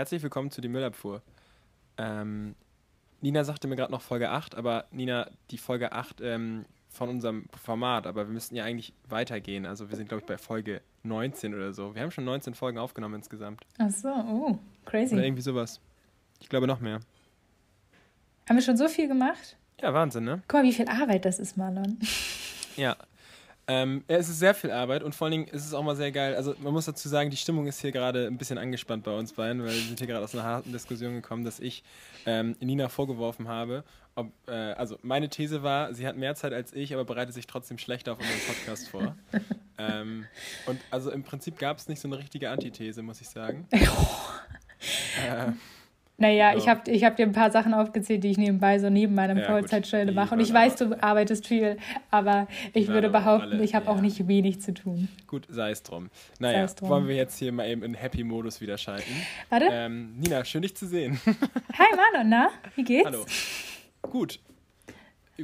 Herzlich willkommen zu die Müllabfuhr. Ähm, Nina sagte mir gerade noch Folge 8, aber Nina, die Folge 8 ähm, von unserem Format, aber wir müssten ja eigentlich weitergehen. Also wir sind, glaube ich, bei Folge 19 oder so. Wir haben schon 19 Folgen aufgenommen insgesamt. Ach so, oh, crazy. Oder irgendwie sowas. Ich glaube noch mehr. Haben wir schon so viel gemacht? Ja, Wahnsinn, ne? Guck mal, wie viel Arbeit das ist, Marlon. Ja. Ähm, es ist sehr viel Arbeit und vor allen Dingen ist es auch mal sehr geil. Also man muss dazu sagen, die Stimmung ist hier gerade ein bisschen angespannt bei uns beiden, weil wir sind hier gerade aus einer harten Diskussion gekommen, dass ich ähm, Nina vorgeworfen habe, ob, äh, also meine These war, sie hat mehr Zeit als ich, aber bereitet sich trotzdem schlechter auf unseren Podcast vor. ähm, und also im Prinzip gab es nicht so eine richtige Antithese, muss ich sagen. äh, naja, ja. ich habe ich hab dir ein paar Sachen aufgezählt, die ich nebenbei so neben meinem ja, Vollzeitstelle mache. Und ich weiß, du arbeitest viel, aber ich würde behaupten, alle, ich habe ja. auch nicht wenig zu tun. Gut, sei es drum. Naja, drum. wollen wir jetzt hier mal eben in Happy-Modus wieder schalten. Warte. Ähm, Nina, schön dich zu sehen. Hi Marlon, na? Wie geht's? Hallo. Gut.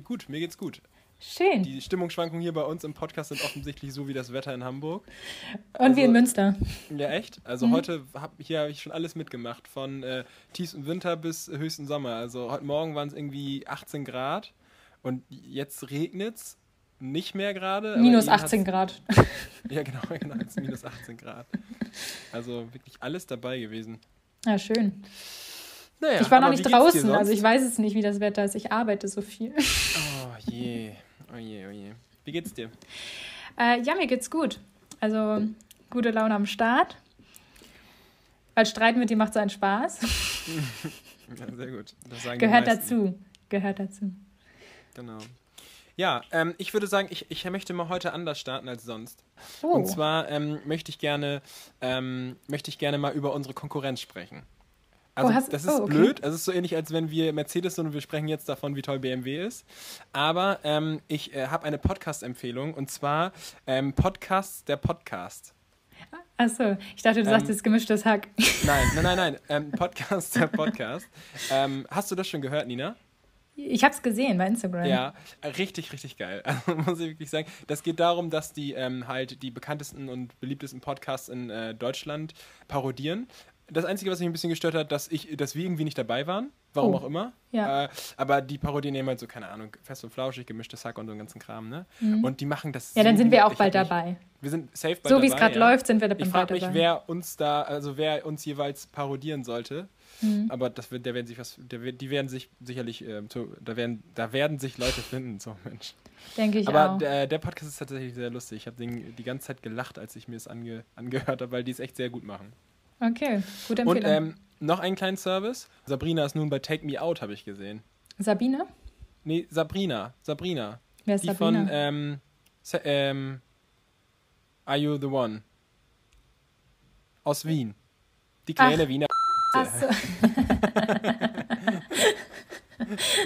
Gut, mir geht's gut. Schön. Die Stimmungsschwankungen hier bei uns im Podcast sind offensichtlich so wie das Wetter in Hamburg. Und also, wie in Münster. Ja, echt? Also mhm. heute habe hier hab ich schon alles mitgemacht, von äh, tiefstem Winter bis höchsten Sommer. Also heute Morgen waren es irgendwie 18 Grad und jetzt regnet es nicht mehr gerade. Minus 18 Grad. ja, genau, genau, jetzt minus 18 Grad. Also wirklich alles dabei gewesen. Ja, schön. Naja, ich war noch nicht draußen, also ich weiß es nicht, wie das Wetter ist. Ich arbeite so viel. Oh je. Oh je, oh. Wie geht's dir? Äh, ja, mir geht's gut. Also gute Laune am Start. Weil Streiten mit dir macht so einen Spaß. ja, sehr gut. Gehört dazu. Gehört dazu. Genau. Ja, ähm, ich würde sagen, ich, ich möchte mal heute anders starten als sonst. Oh. Und zwar ähm, möchte ich gerne ähm, möchte ich gerne mal über unsere Konkurrenz sprechen. Also, oh, das ist oh, okay. blöd. Es ist so ähnlich, als wenn wir Mercedes sind und wir sprechen jetzt davon, wie toll BMW ist. Aber ähm, ich äh, habe eine Podcast-Empfehlung und zwar ähm, Podcast der Podcast. Achso, ich dachte, du ähm, sagst jetzt gemischtes Hack. Nein, nein, nein, nein. Ähm, Podcast der Podcast. Ähm, hast du das schon gehört, Nina? Ich habe es gesehen bei Instagram. Ja, richtig, richtig geil. Also, muss ich wirklich sagen. Das geht darum, dass die ähm, halt die bekanntesten und beliebtesten Podcasts in äh, Deutschland parodieren das Einzige, was mich ein bisschen gestört hat, dass, ich, dass wir irgendwie nicht dabei waren. Warum oh. auch immer. Ja. Äh, aber die Parodien nehmen halt so, keine Ahnung, fest und flauschig, gemischtes Hack und so einen ganzen Kram, ne? Mhm. Und die machen das Ja, dann sind wir auch bald dabei. Wir sind safe bald So wie es gerade ja. läuft, sind wir dabei. Ich frage mich, wer uns da, also wer uns jeweils parodieren sollte. Mhm. Aber das wird, der werden sich was, der, die werden sich sicherlich, äh, da, werden, da werden sich Leute finden, so Mensch. Denke ich Aber auch. Der, der Podcast ist tatsächlich sehr lustig. Ich habe die ganze Zeit gelacht, als ich mir es ange, angehört habe, weil die es echt sehr gut machen. Okay, gute Empfehlung. Und ähm, noch einen kleinen Service. Sabrina ist nun bei Take Me Out, habe ich gesehen. Sabine? Nee, Sabrina. Sabrina. Wer ist Die Sabrina? von ähm, ähm, Are You the One? Aus Wien. Die kleine ach, Wiener. Ach so.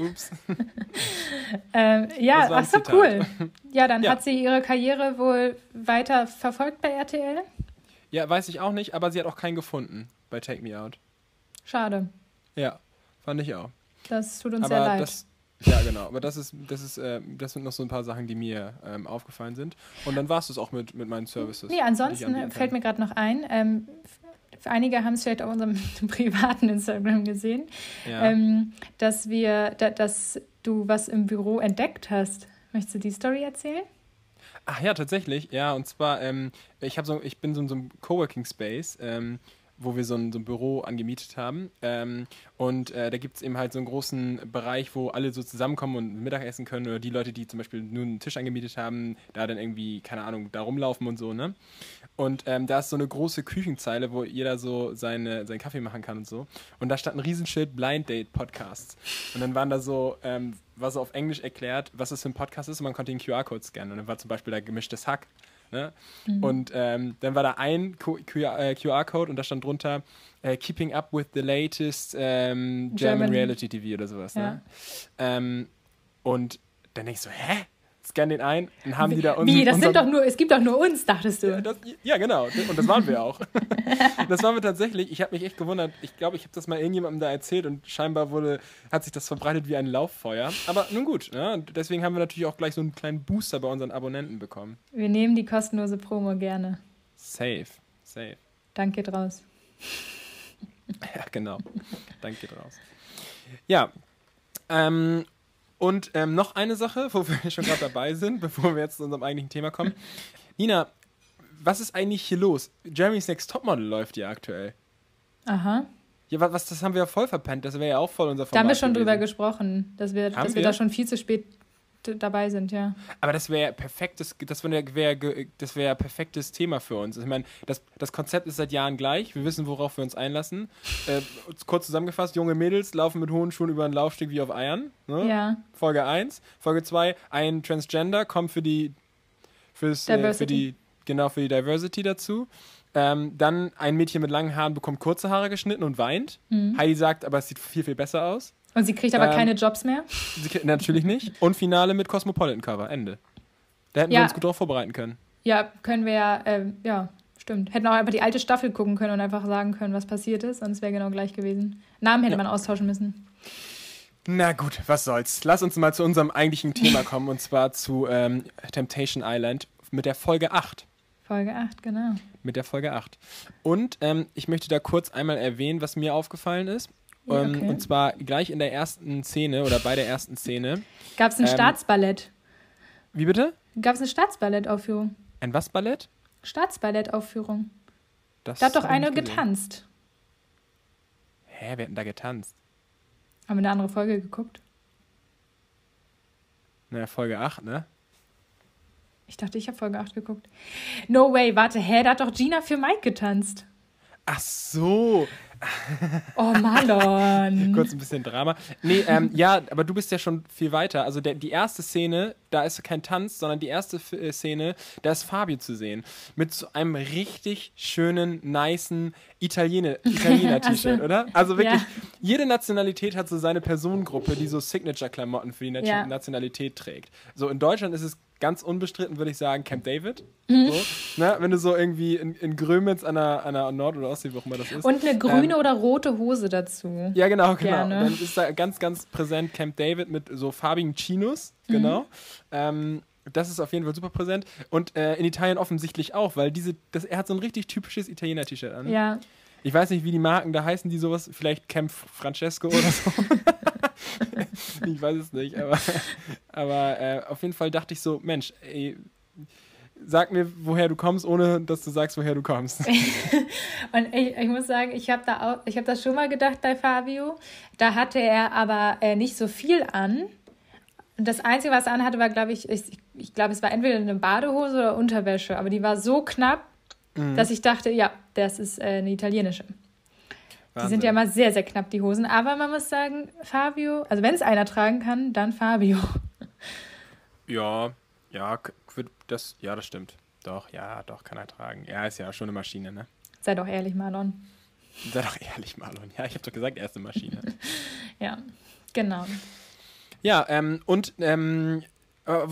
Ups. ähm, ja, ach so, Zitat. cool. Ja, dann ja. hat sie ihre Karriere wohl weiter verfolgt bei RTL? Ja, weiß ich auch nicht, aber sie hat auch keinen gefunden bei Take Me Out. Schade. Ja, fand ich auch. Das tut uns aber sehr leid. Das, ja, genau. Aber das ist, das ist, äh, das sind noch so ein paar Sachen, die mir ähm, aufgefallen sind. Und dann war es das auch mit, mit meinen Services. Nee, ansonsten fällt mir gerade noch ein, ähm, einige haben es vielleicht auf unserem privaten Instagram gesehen, ja. ähm, dass wir, da, dass du was im Büro entdeckt hast. Möchtest du die Story erzählen? Ach ja, tatsächlich. Ja, und zwar, ähm, ich, so, ich bin so in so einem Coworking Space, ähm, wo wir so ein, so ein Büro angemietet haben. Ähm, und äh, da gibt es eben halt so einen großen Bereich, wo alle so zusammenkommen und Mittagessen können oder die Leute, die zum Beispiel nur einen Tisch angemietet haben, da dann irgendwie, keine Ahnung, da rumlaufen und so, ne? Und ähm, da ist so eine große Küchenzeile, wo jeder so seine, seinen Kaffee machen kann und so. Und da stand ein Riesenschild Blind Date Podcasts. Und dann waren da so, ähm, war so auf Englisch erklärt, was es für ein Podcast ist und man konnte den QR-Code scannen. Und dann war zum Beispiel da gemischtes Hack. Ne? Mhm. Und ähm, dann war da ein QR-Code äh, und da stand drunter äh, Keeping up with the latest ähm, German, German, Reality TV oder sowas. Ne? Ja. Ne? Ähm, und dann denkst du, hä? Scan den ein und haben die da uns. Wie, das sind doch nur, es gibt doch nur uns, dachtest du. Ja, das, ja genau. Und das waren wir auch. das waren wir tatsächlich. Ich habe mich echt gewundert. Ich glaube, ich habe das mal irgendjemandem da erzählt und scheinbar wurde, hat sich das verbreitet wie ein Lauffeuer. Aber nun gut, ne? deswegen haben wir natürlich auch gleich so einen kleinen Booster bei unseren Abonnenten bekommen. Wir nehmen die kostenlose Promo gerne. Safe, safe. Danke draus. ja, genau. Dank geht raus. Ja. Ähm, und ähm, noch eine Sache, wo wir schon gerade dabei sind, bevor wir jetzt zu unserem eigentlichen Thema kommen. Nina, was ist eigentlich hier los? Jeremy's Next Topmodel läuft ja aktuell. Aha. Ja, was, das haben wir ja voll verpennt. Das wäre ja auch voll unser Format Da haben wir schon gewesen. drüber gesprochen, dass wir, dass wir? wir da schon viel zu spät dabei sind, ja. Aber das wäre perfektes, das wäre wär, das wär perfektes Thema für uns. Ich meine, das, das Konzept ist seit Jahren gleich. Wir wissen, worauf wir uns einlassen. Äh, kurz zusammengefasst, junge Mädels laufen mit hohen Schuhen über einen Laufsteg wie auf Eiern. Ne? Ja. Folge 1. Folge 2, ein Transgender kommt für die fürs, äh, für die genau für die Diversity dazu. Ähm, dann ein Mädchen mit langen Haaren bekommt kurze Haare geschnitten und weint. Mhm. Heidi sagt, aber es sieht viel, viel besser aus. Und sie kriegt aber ähm, keine Jobs mehr? Sie, natürlich nicht. Und Finale mit Cosmopolitan Cover. Ende. Da hätten ja. wir uns gut darauf vorbereiten können. Ja, können wir ja, äh, ja, stimmt. Hätten auch einfach die alte Staffel gucken können und einfach sagen können, was passiert ist. Und es wäre genau gleich gewesen. Namen hätte ja. man austauschen müssen. Na gut, was soll's. Lass uns mal zu unserem eigentlichen Thema kommen und zwar zu ähm, Temptation Island mit der Folge 8. Folge 8, genau. Mit der Folge 8. Und ähm, ich möchte da kurz einmal erwähnen, was mir aufgefallen ist. Ja, ähm, okay. und zwar gleich in der ersten Szene oder bei der ersten Szene. Gab es ein ähm, Staatsballett? Wie bitte? Gab es eine Staatsballettaufführung? Ein was Ballett? Staatsballettaufführung. Das da hat doch eine getanzt. Hä, wer hat denn da getanzt? Haben wir eine andere Folge geguckt? Na, Folge 8, ne? Ich dachte, ich habe Folge 8 geguckt. No way, warte, hä, da hat doch Gina für Mike getanzt. Ach so. Oh, Marlon. Kurz ein bisschen Drama. Nee, ähm, ja, aber du bist ja schon viel weiter. Also der, die erste Szene, da ist kein Tanz, sondern die erste äh, Szene, da ist Fabio zu sehen. Mit so einem richtig schönen, nicen Italiener-T-Shirt, oder? Also wirklich, ja. jede Nationalität hat so seine Personengruppe, die so Signature-Klamotten für die ja. Nationalität trägt. So in Deutschland ist es ganz unbestritten, würde ich sagen, Camp David. Mhm. So, ne? Wenn du so irgendwie in, in Grömitz an der, an der Nord- oder Ostsee, wo auch immer das ist. Und eine grüne ähm, oder rote Hose dazu. Ja, genau, genau. Gerne. Dann ist da ganz, ganz präsent Camp David mit so farbigen Chinos, mhm. genau. Mhm. Ähm, das ist auf jeden Fall super präsent. Und äh, in Italien offensichtlich auch, weil diese, das, er hat so ein richtig typisches Italiener-T-Shirt an. Ja. Ich weiß nicht, wie die Marken da heißen, die sowas, vielleicht Camp Francesco oder so. ich weiß es nicht, aber, aber äh, auf jeden Fall dachte ich so, Mensch, ey, sag mir, woher du kommst, ohne dass du sagst, woher du kommst. und ich, ich muss sagen, ich habe da auch, ich habe das schon mal gedacht bei Fabio. Da hatte er aber äh, nicht so viel an. Das Einzige, was er anhatte, war, glaube ich, ich, ich glaube, es war entweder eine Badehose oder Unterwäsche, aber die war so knapp, mhm. dass ich dachte, ja, das ist äh, eine italienische. Wahnsinn. Die sind ja immer sehr, sehr knapp, die Hosen. Aber man muss sagen, Fabio, also wenn es einer tragen kann, dann Fabio. Ja, ja, das, ja, das stimmt. Doch, ja, doch, kann er tragen. Er ist ja schon eine Maschine, ne? Sei doch ehrlich, Marlon. Sei doch ehrlich, Marlon. Ja, ich habe doch gesagt, er ist eine Maschine. ja, genau. Ja, ähm, und ähm,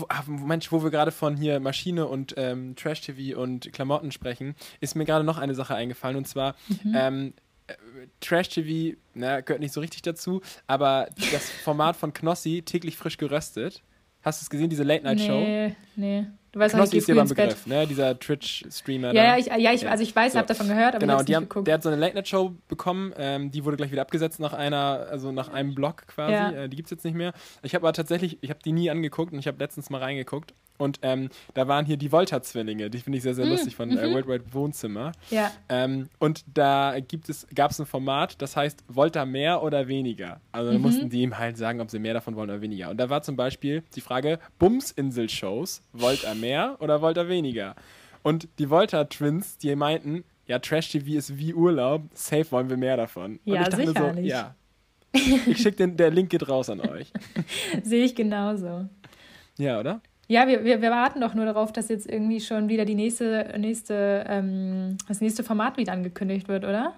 ach, Mensch, wo wir gerade von hier Maschine und ähm, Trash-TV und Klamotten sprechen, ist mir gerade noch eine Sache eingefallen und zwar mhm. ähm, äh, Trash-TV, gehört nicht so richtig dazu, aber das Format von Knossi, täglich frisch geröstet. Hast du es gesehen, diese Late-Night-Show? Nee, nee. Du weißt Knossi ist dir beim Begriff, ne? Dieser Twitch-Streamer. Ja, ja, ich, ja, ich, also ich weiß, so. habe davon gehört, aber genau, ich habe der hat so eine Late-Night-Show bekommen, ähm, die wurde gleich wieder abgesetzt nach einer, also nach einem Blog quasi. Ja. Äh, die gibt es jetzt nicht mehr. Ich habe aber tatsächlich, ich habe die nie angeguckt und ich habe letztens mal reingeguckt und ähm, da waren hier die Volta-Zwillinge, die finde ich sehr, sehr mhm. lustig von äh, mhm. World Wide Wohnzimmer. Ja. Ähm, und da gibt es, gab es ein Format, das heißt Volta mehr oder weniger. Also mhm. mussten die ihm halt sagen, ob sie mehr davon wollen oder weniger. Und da war zum Beispiel die Frage, Bums-Insel-Shows, Volta mehr oder Volta weniger? Und die Volta-Twins, die meinten, ja, Trash-TV ist wie Urlaub, safe wollen wir mehr davon. Ja, und ich dachte sicherlich. so, ja. Ich schicke den, der Link geht raus an euch. Sehe ich genauso. Ja, oder? Ja, wir, wir, wir warten doch nur darauf, dass jetzt irgendwie schon wieder die nächste, nächste, ähm, das nächste Format wieder angekündigt wird, oder?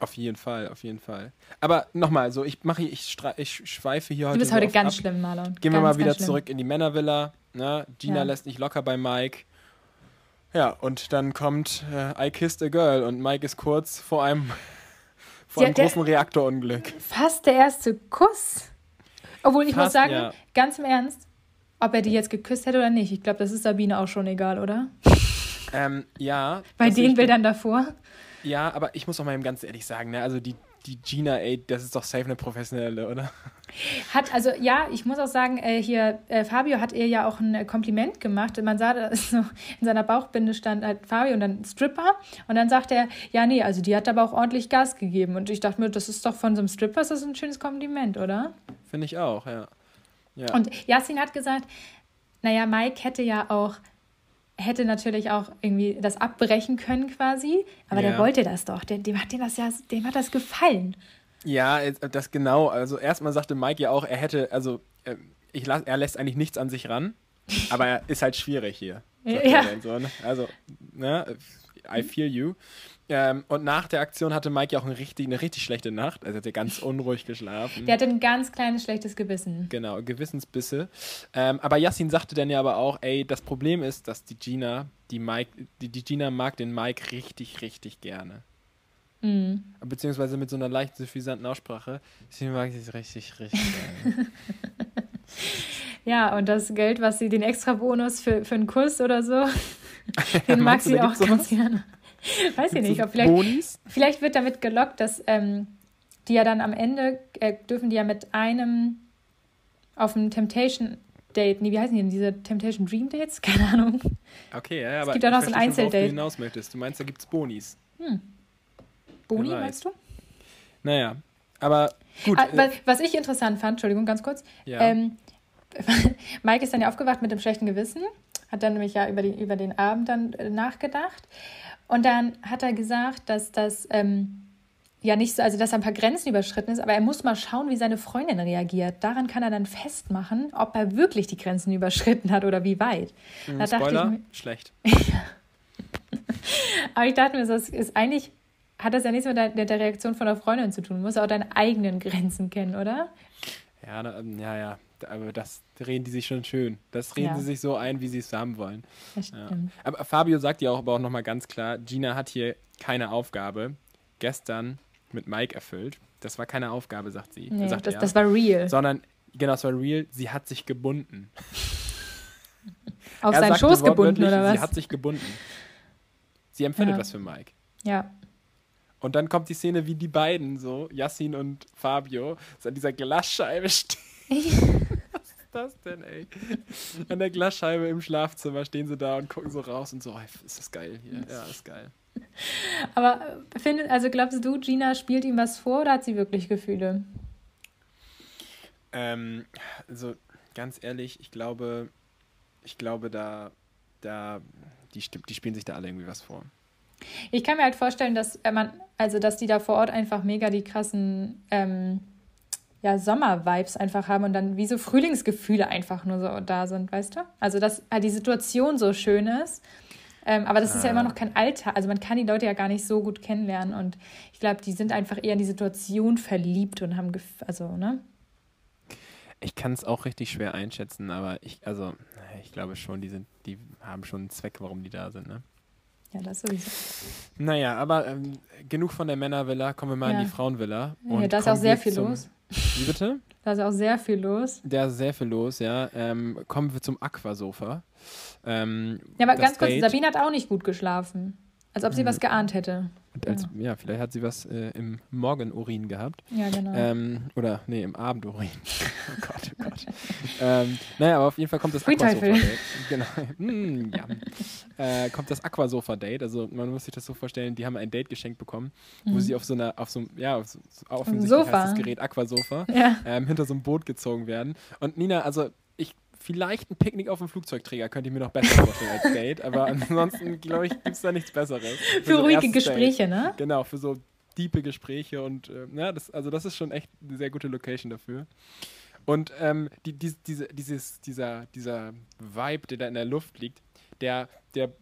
Auf jeden Fall, auf jeden Fall. Aber nochmal, so ich mache, ich, ich schweife hier heute. Du bist heute ganz ab. schlimm, Marlon. Gehen ganz, wir mal wieder zurück in die Männervilla. Ne? Gina ja. lässt nicht locker bei Mike. Ja, und dann kommt äh, I Kissed a Girl und Mike ist kurz vor einem, vor ja, einem großen Reaktorunglück. Fast der erste Kuss. Obwohl ich Fast, muss sagen, ja. ganz im Ernst, ob er die jetzt geküsst hätte oder nicht. Ich glaube, das ist Sabine auch schon egal, oder? Ähm, ja. Bei den Bildern davor? Ja, aber ich muss auch mal ganz ehrlich sagen, ne, also die, die Gina, ey, das ist doch safe eine professionelle, oder? Hat, also ja, ich muss auch sagen, äh, hier, äh, Fabio hat ihr ja auch ein äh, Kompliment gemacht. Man sah, da so in seiner Bauchbinde stand halt Fabio und dann Stripper. Und dann sagte er, ja, nee, also die hat aber auch ordentlich Gas gegeben. Und ich dachte mir, das ist doch von so einem Stripper, das ist ein schönes Kompliment, oder? Finde ich auch, ja. Ja. Und Yasin hat gesagt, naja, Mike hätte ja auch hätte natürlich auch irgendwie das abbrechen können quasi, aber ja. der wollte das doch. Dem, dem hat dem das ja, dem hat das gefallen. Ja, das genau. Also erstmal sagte Mike ja auch, er hätte, also äh, ich las, er lässt eigentlich nichts an sich ran, aber er ist halt schwierig hier. Ja. So, ne? Also, ne, I feel you. Ähm, und nach der Aktion hatte Mike ja auch eine richtig, eine richtig schlechte Nacht. Also er hat ja ganz unruhig geschlafen. Der hatte ein ganz kleines schlechtes Gewissen. Genau, Gewissensbisse. Ähm, aber Yassin sagte dann ja aber auch, ey, das Problem ist, dass die Gina, die Mike, die, die Gina mag den Mike richtig, richtig gerne. Mhm. Beziehungsweise mit so einer leicht suffisanten Aussprache. Sie mag sie richtig, richtig gerne. ja, und das Geld, was sie, den extra Bonus für, für einen Kurs oder so, den mag sie auch ganz gerne. Weiß ich nicht. Ob vielleicht, Bonis? vielleicht wird damit gelockt, dass ähm, die ja dann am Ende äh, dürfen die ja mit einem auf einem Temptation Date, nee, wie heißen die denn, diese Temptation Dream Dates? Keine Ahnung. Okay, ja, aber es gibt ja noch so ein Einzeldate. Du hinaus möchtest. Du meinst, da gibt es Bonis. Hm. Boni, meinst du? Naja, aber gut. Ah, äh, was ich interessant fand, Entschuldigung, ganz kurz. Ja. Ähm, Mike ist dann ja aufgewacht mit dem schlechten Gewissen, hat dann nämlich ja über, die, über den Abend dann äh, nachgedacht und dann hat er gesagt, dass das ähm, ja nicht so, also dass er ein paar Grenzen überschritten ist, aber er muss mal schauen, wie seine Freundin reagiert. Daran kann er dann festmachen, ob er wirklich die Grenzen überschritten hat oder wie weit. Mhm, da Spoiler, mir, schlecht. aber ich dachte mir, das ist eigentlich hat das ja nichts mit der, der Reaktion von der Freundin zu tun. Du musst auch deine eigenen Grenzen kennen, oder? Ja, ja, ja aber das reden die sich schon schön. Das reden ja. sie sich so ein, wie sie es haben wollen. Ja. Aber Fabio sagt ja auch aber auch nochmal ganz klar, Gina hat hier keine Aufgabe gestern mit Mike erfüllt. Das war keine Aufgabe, sagt sie. Nee, sagt das, er. das war real. Sondern, genau, das war real, sie hat sich gebunden. Auf seinen Schoß gebunden, oder was? Sie hat sich gebunden. Sie empfindet ja. was für Mike. Ja. Und dann kommt die Szene, wie die beiden, so, Yassin und Fabio, so an dieser Glasscheibe stehen. Das denn, ey? An der Glasscheibe im Schlafzimmer stehen sie da und gucken so raus und so, ist das geil hier. Ja, ist geil. Aber äh, findet, also glaubst du, Gina spielt ihm was vor oder hat sie wirklich Gefühle? Ähm, also ganz ehrlich, ich glaube, ich glaube, da, da, die, die spielen sich da alle irgendwie was vor. Ich kann mir halt vorstellen, dass äh, man, also dass die da vor Ort einfach mega die krassen ähm, ja, Sommer-Vibes einfach haben und dann wie so Frühlingsgefühle einfach nur so da sind, weißt du? Also, dass halt die Situation so schön ist. Ähm, aber das ah. ist ja immer noch kein Alter. Also man kann die Leute ja gar nicht so gut kennenlernen. Und ich glaube, die sind einfach eher in die Situation verliebt und haben, also, ne? Ich kann es auch richtig schwer einschätzen, aber ich, also, ich glaube schon, die sind, die haben schon einen Zweck, warum die da sind, ne? Ja, das sowieso. Naja, aber ähm, genug von der Männervilla, kommen wir mal ja. in die Frauenvilla. Ja, da ist auch sehr viel los. Wie bitte? Da ist auch sehr viel los. Da ist sehr viel los, ja. Ähm, kommen wir zum Aquasofa. Ähm, ja, aber ganz kurz, Date. Sabine hat auch nicht gut geschlafen. Als ob sie was geahnt hätte. Als, ja. ja. vielleicht hat sie was äh, im Morgenurin gehabt. Ja, genau. Ähm, oder, nee, im Abendurin. oh Gott, oh Gott. ähm, naja, aber auf jeden Fall kommt das Aquasofa-Date. Genau. Mm, ja. äh, kommt das Aquasofa-Date. Also man muss sich das so vorstellen, die haben ein Date geschenkt bekommen, mhm. wo sie auf so einer, auf so einem, ja, auf so, offensichtlich Sofa. heißt das Gerät Aquasofa, ja. ähm, hinter so einem Boot gezogen werden. Und Nina, also Vielleicht ein Picknick auf dem Flugzeugträger könnte ich mir noch besser vorstellen als Date, aber ansonsten, glaube ich, gibt es da nichts Besseres. Für, für so ruhige Gespräche, Date. ne? Genau, für so diepe Gespräche und äh, ja, das, also das ist schon echt eine sehr gute Location dafür. Und ähm, die, die, diese, dieses, dieser, dieser Vibe, der da in der Luft liegt, der, der,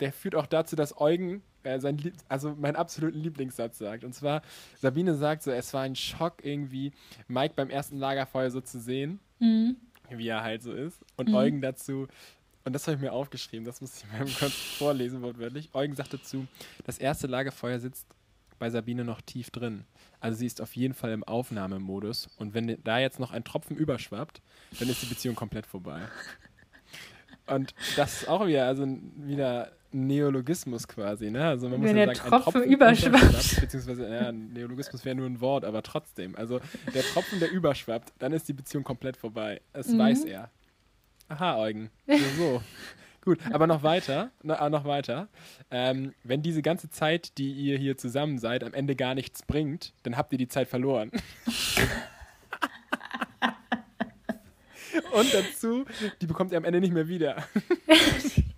der führt auch dazu, dass Eugen äh, sein Lieb also meinen absoluten Lieblingssatz sagt. Und zwar, Sabine sagt so, es war ein Schock irgendwie, Mike beim ersten Lagerfeuer so zu sehen. Mhm wie er halt so ist. Und mhm. Eugen dazu, und das habe ich mir aufgeschrieben, das muss ich mal kurz vorlesen, wortwörtlich. Eugen sagt dazu, das erste Lagerfeuer sitzt bei Sabine noch tief drin. Also sie ist auf jeden Fall im Aufnahmemodus. Und wenn da jetzt noch ein Tropfen überschwappt, dann ist die Beziehung komplett vorbei. Und das ist auch wieder, also wieder Neologismus quasi, ne? Also man muss Wenn ja der sagen, Tropfen Tropfen überschwappt. Beziehungsweise, ja, Neologismus wäre nur ein Wort, aber trotzdem. Also der Tropfen, der überschwappt, dann ist die Beziehung komplett vorbei. Das Mhm. weiß er. Aha, Eugen. So, so. Gut, aber noch weiter, no, ah, noch weiter. Ähm, wenn diese ganze Zeit, die ihr hier zusammen seid, am Ende gar nichts bringt, dann habt ihr die Zeit verloren. Und dazu, die bekommt ihr am Ende nicht mehr wieder.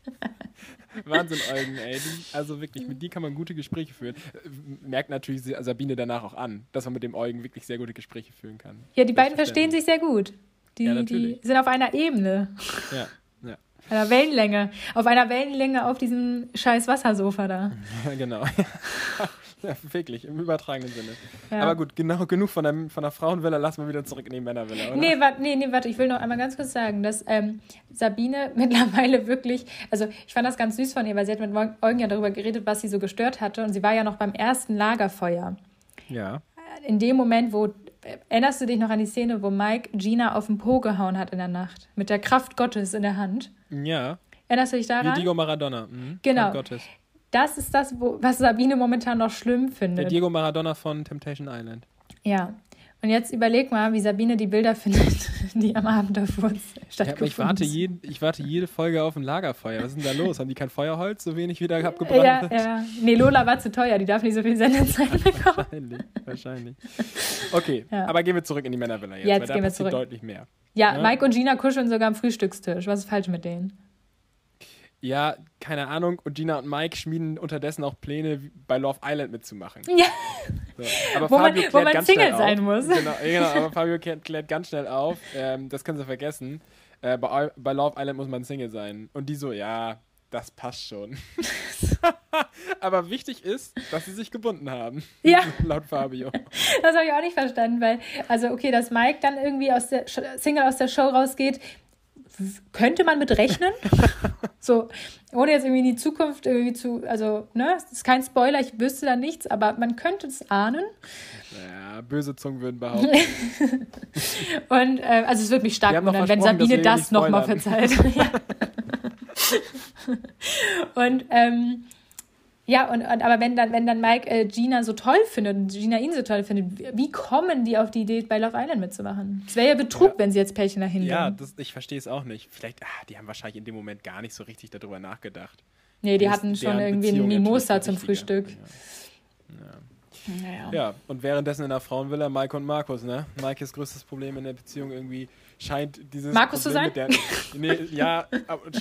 Wahnsinn, Eugen, ey. Also wirklich, mit die kann man gute Gespräche führen. Äh, Merkt natürlich Sabine danach auch an, dass man mit dem Eugen wirklich sehr gute Gespräche führen kann. Ja, die beiden verstehen sich sehr gut. Die, Ja, die sind auf einer Ebene, Ja, ja. einer Wellenlänge. Auf einer Wellenlänge auf diesem scheiß Wassersofa da. Ja, genau. Ja, wirklich, im übertragenen Sinne. Ja. Aber gut, genau, genug von der, von der Frauenwelle, lassen wir wieder zurück in die Männerwelle, oder? Nee, warte, nee, nee, warte, ich will noch einmal ganz kurz sagen, dass ähm, Sabine mittlerweile wirklich, also ich fand das ganz süß von ihr, weil sie hat mit Eugen ja darüber geredet, was sie so gestört hatte und sie war ja noch beim ersten Lagerfeuer. Ja. In dem Moment, wo, äh, erinnerst du dich noch an die Szene, wo Mike Gina auf den Po gehauen hat in der Nacht, mit der Kraft Gottes in der Hand? Ja. Erinnerst du dich Wie daran? Diego Maradona. Mhm. Genau. Dank Gottes. Das ist das, wo, was Sabine momentan noch schlimm Der findet. Diego Maradona von Temptation Island. Ja. Und jetzt überleg mal, wie Sabine die Bilder findet, die am Abend davor Ja, stattgefunden aber ich, warte sind. jeden, ich warte jede Folge auf ein Lagerfeuer. Was ist denn da los? Haben die kein Feuerholz, so wenig wieder abgebrannt Ja, ja. Nee, Lola war zu teuer, die darf nicht so viel Sendezeit bekommen. Wahrscheinlich, wahrscheinlich. Okay, Ja. aber gehen wir zurück in die Männervilla jetzt, Jetzt weil da gehen wir passiert zurück. deutlich mehr. Ja, Ja. Mike und Gina kuscheln sogar am Frühstückstisch. Was ist falsch mit denen? Ja, keine Ahnung. Und Gina und Mike schmieden unterdessen auch Pläne, bei Love Island mitzumachen. Ja, So. Aber Wo man- Fabio wo klärt man ganz Single schnell sein auf. muss. Genau, genau aber Fabio klärt, ganz schnell auf. Ähm, das können sie vergessen. Äh, bei, bei Love Island muss man Single sein. Und die so, ja, das passt schon. aber wichtig ist, dass sie sich gebunden haben. Ja. Laut Fabio. das habe ich auch nicht verstanden, weil, also okay, dass Mike dann irgendwie aus der Single aus der Show rausgeht, könnte man mit rechnen. so, ohne jetzt irgendwie in die Zukunft irgendwie zu, also, ne, es ist kein Spoiler, ich wüsste da nichts, aber man könnte es ahnen. Ja, böse Zungen würden behaupten. Und, äh, also es würde mich stark wundern, wenn Sabine das nochmal verzeiht. ja. und, ähm, ja, und, und aber wenn dann, wenn dann Mike äh, Gina so toll findet und Gina ihn so toll findet, wie- kommen die auf die Idee, bei Love Island mitzumachen? Es wäre ja Betrug, Ja. wenn sie jetzt Pärchen dahin Ja, das, ich verstehe es auch nicht. Vielleicht, ah, die haben wahrscheinlich in dem Moment gar nicht so richtig darüber nachgedacht. Nee, die Ist hatten schon irgendwie ein Mimosa zum. Frühstück. Ja. Ja, und währenddessen in der Frauenvilla Mike und Markus, ne? Mikes größtes Problem in der Beziehung irgendwie scheint dieses Markus zu Problem sein? mit der, nee, ja,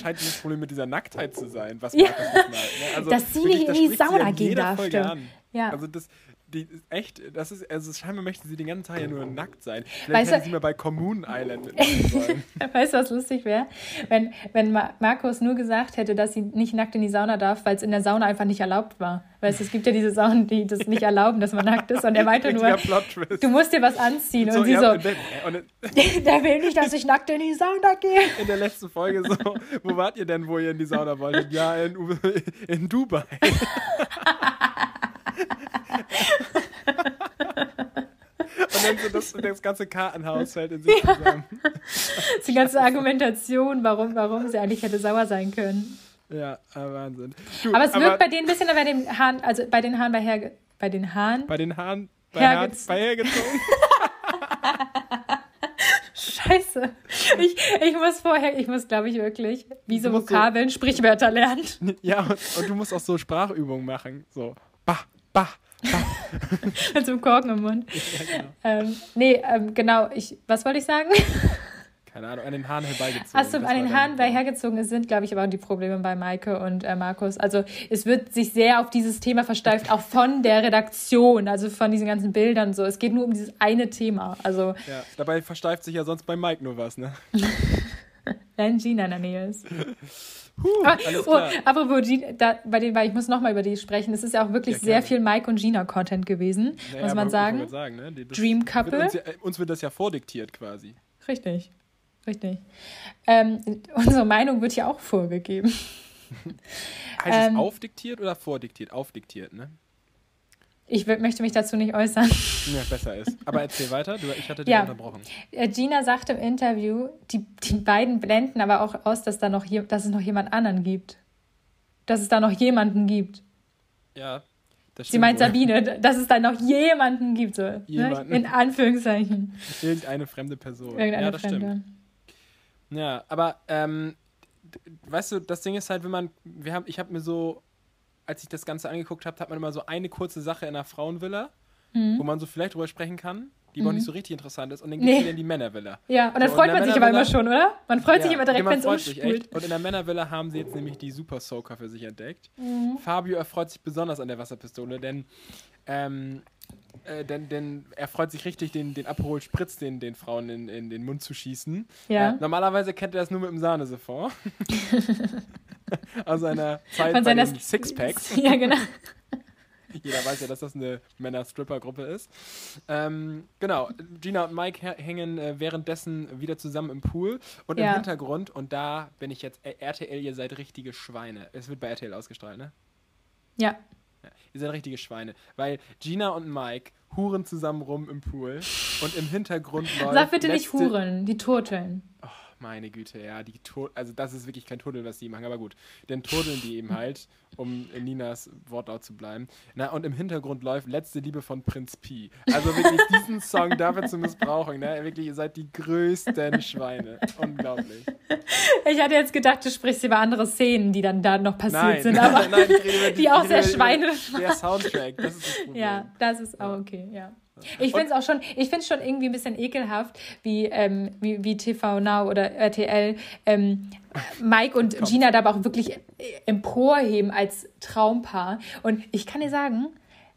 scheint dieses Problem mit dieser Nacktheit zu sein, was Ja. Markus nicht mag. Ne? Also Dass sie nicht in die Sauna gehen jeder darf, Folge stimmt. An. Ja. Also das die echt, das ist, also scheinbar möchte sie den ganzen Tag ja nur nackt sein. Vielleicht Weißt du- hätte sie mal bei Commune Island sollen. Weißt du, was lustig wäre? Wenn, wenn Ma Markus nur gesagt hätte, dass sie nicht nackt in die Sauna darf, weil es in der Sauna einfach nicht erlaubt war. Weißt du, es gibt ja diese Saunen, die das nicht erlauben, dass man nackt ist. Und er meinte nur, du musst dir was anziehen. Und So, sie ja, so, und der will nicht, dass ich nackt in die Sauna gehe. in der letzten Folge so, wo wart ihr denn, wo ihr in die Sauna wolltet? Ja, in, in Dubai. Und dann so das, das ganze Kartenhaus fällt in sich zusammen. Die ganze Argumentation, warum, warum sie eigentlich hätte sauer sein können. Ja, ah, Wahnsinn. Du, Aber es wirkt bei denen ein bisschen bei den Haaren, also bei den Haaren bei Herge, bei den Haaren. bei den Haaren bei, Herz, Hergez- bei hergezogen. Scheiße. Ich, ich muss vorher, ich muss, glaube ich, wirklich, wie so musst so- Vokabeln, Sprichwörter lernen. Ja, und, und du musst auch so Sprachübungen machen. So, bah, bah. Mit so einem Korken im Mund. Ja, genau. Ähm, nee, ähm, genau, ich, was wollte ich sagen? Keine Ahnung, an den Haaren herbeigezogen. Achso, an den Haaren hergezogen sind, glaube ich, aber auch die Probleme bei Maike und äh, Markus. Also es wird sich sehr auf dieses Thema versteift, auch von der Redaktion, also von diesen ganzen Bildern so. Es geht nur um dieses eine Thema. Also Ja, dabei versteift sich ja sonst bei Mike nur was, ne? wenn Gina in der Nähe ist. Puh, Ah, alles oh, klar. apropos Gina, da, bei den, weil ich muss nochmal über die sprechen. Es ist ja auch wirklich Ja, sehr viel Mike und Gina-Content gewesen, Naja, muss man sagen. wollte sagen ne? Das Dream wird Couple. Uns, ja, äh, uns wird das ja vordiktiert quasi. Richtig, richtig. Ähm, unsere Meinung wird ja auch vorgegeben. Heißt Ähm, es aufdiktiert oder vordiktiert? Aufdiktiert, ne? Ich möchte mich dazu nicht äußern. Ja, besser ist. Aber erzähl weiter, du, ich hatte dich Ja. unterbrochen. Äh, Gina sagt im Interview, die, die beiden blenden aber auch aus, dass, da noch hier, dass es noch jemand anderen gibt. dass es da noch jemanden gibt. Ja. Sie meint wohl. Sabine, dass es da noch jemanden gibt, so. Ne? Jemanden. Ne? In Anführungszeichen. Irgendeine fremde Person. Irgendeine ja, das fremde. stimmt. Ja, aber ähm, weißt du, das Ding ist halt, wenn man, wir haben, ich habe mir so, als ich das Ganze angeguckt habe, hat man immer so eine kurze Sache in der Frauenvilla, mhm. wo man so vielleicht drüber sprechen kann die mhm. aber nicht so richtig interessant ist. Und dann geht nee. in die Männervilla. Ja, und dann so, freut man sich aber immer schon, oder? Man freut ja, sich immer direkt, wenn es umspült. Und in der Männervilla haben sie jetzt nämlich die Super Soaker für sich entdeckt. Mhm. Fabio erfreut sich besonders an der Wasserpistole, denn ähm, äh, denn, denn er freut sich richtig, den, den Aperol Spritz den, den Frauen in, in den Mund zu schießen. Ja. Äh, normalerweise kennt er das nur mit dem Sahnesiphon. Aus seiner Zeit Von bei den Sixpacks. Ja, genau. Jeder weiß ja, dass das eine Männer-Stripper-Gruppe ist. Ähm, genau, Gina und Mike hängen äh, währenddessen wieder zusammen im Pool und ja. im Hintergrund, und da bin ich jetzt, äh, RTL, ihr seid richtige Schweine. Es wird bei RTL ausgestrahlt, ne? Ja. Ihr seid richtige Schweine, weil Gina und Mike huren zusammen rum im Pool und im Hintergrund läuft. Sag bitte nicht huren, die turteln. Oh, meine Güte, ja, die also das ist wirklich kein Turteln, was die machen, aber gut. Denn turteln die eben halt, um in Ninas Wortlaut zu bleiben. Na, und im Hintergrund läuft Letzte Liebe von Prinz Pi. Also wirklich diesen Song dafür zu missbrauchen, ne? Wirklich, ihr seid die größten Schweine. Unglaublich. Ich hatte jetzt gedacht, du sprichst über andere Szenen, die dann da noch passiert nein, sind, aber nein, die, die, auch sehr Schweine. Der Soundtrack, das ist das Problem. Ja, das ist auch okay, ja. Ich finde es auch schon, ich finde schon irgendwie ein bisschen ekelhaft, wie, ähm, wie, wie TV Now oder RTL ähm, Mike und Komm. Gina da aber auch wirklich emporheben als Traumpaar. Und ich kann dir sagen,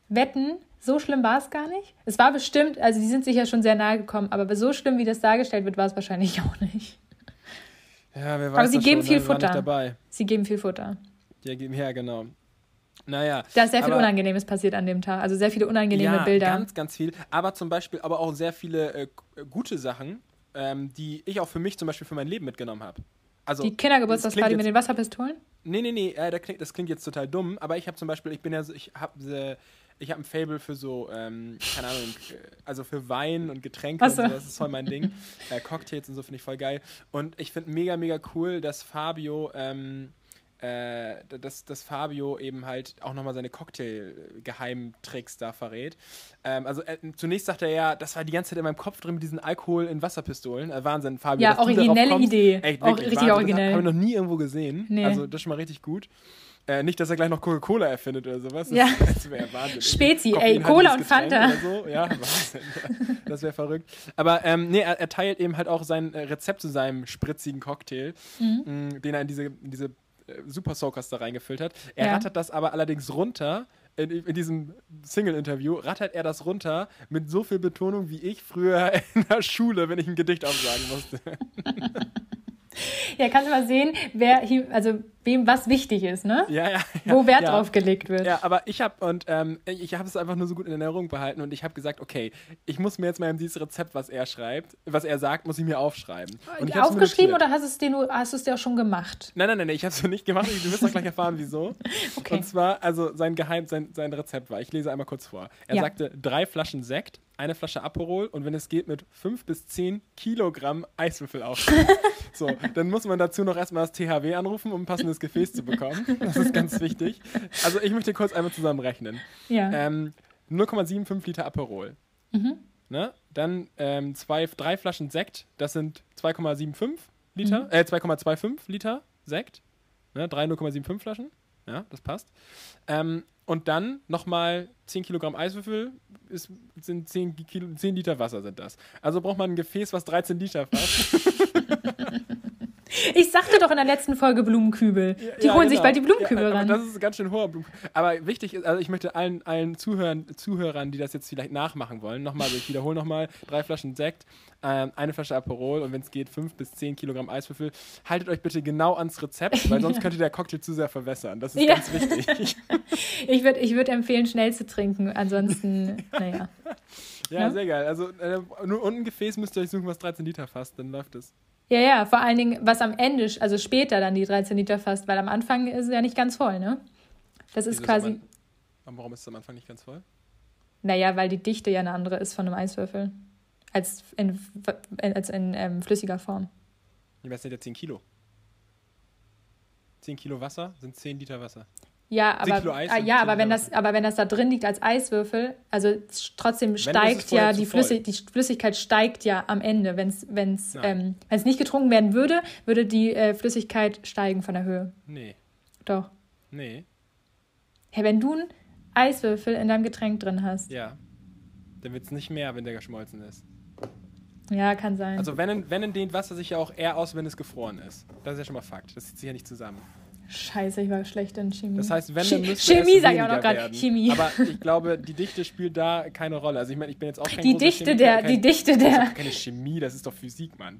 wetten, so schlimm war es gar nicht. Es war bestimmt, also die sind sich ja schon sehr nahe gekommen, aber so schlimm, wie das dargestellt wird, war es wahrscheinlich auch nicht. Ja, wer weiß aber sie geben schon, viel Futter. Sie geben viel Futter. Ja, ja, genau. Naja. Da ist sehr viel aber, Unangenehmes passiert an dem Tag. Also sehr viele unangenehme ja, Bilder. Ganz, ganz viel. Aber zum Beispiel aber auch sehr viele äh, gute Sachen, ähm, die ich auch für mich zum Beispiel für mein Leben mitgenommen habe. Also, die Kindergeburtstagsparty mit den Wasserpistolen? Nee, nee, nee, äh, das, klingt, das klingt jetzt total dumm, aber ich habe zum Beispiel, ich bin ja so, ich habe äh, ich habe ein Fable für so, ähm, keine Ahnung, also für Wein und Getränke so. und so, das ist voll mein Ding. Äh, Cocktails und so finde ich voll geil. Und ich finde mega, mega cool, dass Fabio ähm, äh, dass, dass Fabio eben halt auch nochmal seine Cocktail-Geheimtricks da verrät. Ähm, also äh, zunächst sagt er ja, das war die ganze Zeit in meinem Kopf drin mit diesen Alkohol in Wasserpistolen. Äh, Wahnsinn, Fabio. Ja, originelle Idee. Echt, auch richtig Wahnsinn. originell. Habe ich noch nie irgendwo gesehen. Nee. Also das ist schon mal richtig gut. Äh, nicht, dass er gleich noch Coca-Cola erfindet oder sowas. Ja. das wäre Wahnsinn. Spezi, ey, Cola und Fanta. So. Ja, Wahnsinn. Das wäre verrückt. Aber ähm, nee, er, er, teilt eben halt auch sein äh, Rezept zu seinem spritzigen Cocktail, mhm. mh, den er in diese, in diese Super Soakers da reingefüllt hat. Er ja. rattert das aber allerdings runter. In, in diesem Single-Interview rattert er das runter mit so viel Betonung wie ich früher in der Schule, wenn ich ein Gedicht aufsagen musste. Ja, kannst du mal sehen, wer hier, also wem was wichtig ist, ne? Ja, ja. ja Wo Wert ja. drauf gelegt wird. Ja, aber ich habe und ähm, ich habe es einfach nur so gut in Erinnerung behalten und ich habe gesagt, okay, ich muss mir jetzt mal dieses Rezept, was er schreibt, was er sagt, muss ich mir aufschreiben. Und Aufgeschrieben oder hast, es dir nur, hast du es dir auch schon gemacht? Nein, nein, nein, ich habe es nicht gemacht. Du wirst doch gleich erfahren, wieso. okay. Und zwar, also sein Geheim, sein, sein Rezept war, ich lese einmal kurz vor. Er ja. sagte, drei Flaschen Sekt, eine Flasche Aperol und wenn es geht, mit fünf bis zehn Kilogramm Eiswürfel auf. so, dann muss man dazu noch erstmal das THW anrufen, um ein passendes Gefäß zu bekommen. Das ist ganz wichtig. Also ich möchte kurz einmal zusammenrechnen. Ja. Ähm, 0,75 Liter Aperol. Mhm. Ne? Dann ähm, zwei, drei Flaschen Sekt, das sind 2,75 Liter, mhm. äh, 2,25 Liter Sekt. Ne? Drei 0,75 Flaschen. Ja, das passt. Ähm, und dann nochmal 10 Kilogramm Eiswürfel, ist, sind 10, Kilo, 10 Liter Wasser sind das. Also braucht man ein Gefäß, was 13 Liter fasst. Ich sagte doch in der letzten Folge Blumenkübel. Die ja, holen genau. sich bald die Blumenkübel ja, ran. Das ist ein ganz schön hoher Blumenkübel. Aber wichtig ist, also ich möchte allen, allen Zuhörern, Zuhörern, die das jetzt vielleicht nachmachen wollen, nochmal, also ich wiederhole nochmal, drei Flaschen Sekt, ähm, eine Flasche Aperol und wenn es geht, fünf bis zehn Kilogramm Eiswürfel. Haltet euch bitte genau ans Rezept, weil sonst könnte der Cocktail zu sehr verwässern. Das ist ja. ganz wichtig. ich würde ich würd empfehlen, schnell zu trinken. Ansonsten, naja. Ja, ja, sehr geil. Also äh, nur unten Gefäß müsst ihr euch suchen, was 13 Liter fasst, dann läuft es. Ja, ja, vor allen Dingen, was am Ende, also später dann die 13 Liter fasst, weil am Anfang ist es ja nicht ganz voll, ne? Das ist Wieso quasi. Aber warum ist es am Anfang nicht ganz voll? Naja, weil die Dichte ja eine andere ist von einem Eiswürfel. Als in, als in ähm, flüssiger Form. Ja, das sind ja 10 Kilo. 10 Kilo Wasser sind 10 Liter Wasser. Ja, aber, ah, ja, aber wenn das, aber wenn das da drin liegt als Eiswürfel, also trotzdem steigt ja die, Flüssig die Flüssigkeit steigt ja am Ende, wenn es wenn's, ähm, wenn's nicht getrunken werden würde, würde die äh, Flüssigkeit steigen von der Höhe. Nee. Doch. Nee. Hey, wenn du einen Eiswürfel in deinem Getränk drin hast. Ja. Dann wird es nicht mehr, wenn der geschmolzen ist. Ja, kann sein. Also wenn in, wenn in dehnt Wasser sich ja auch eher aus, wenn es gefroren ist. Das ist ja schon mal Fakt. Das zieht sich ja nicht zusammen. Scheiße, ich war schlecht in Chemie. Das heißt, wenn, dann müsste Chemie sage ich auch noch gerade. Chemie. Aber ich glaube, die Dichte spielt da keine Rolle. Also ich meine, ich bin jetzt auch kein Die Dichte Chemie, der, kein, die Dichte der. Das ist keine Chemie, das ist doch Physik, Mann.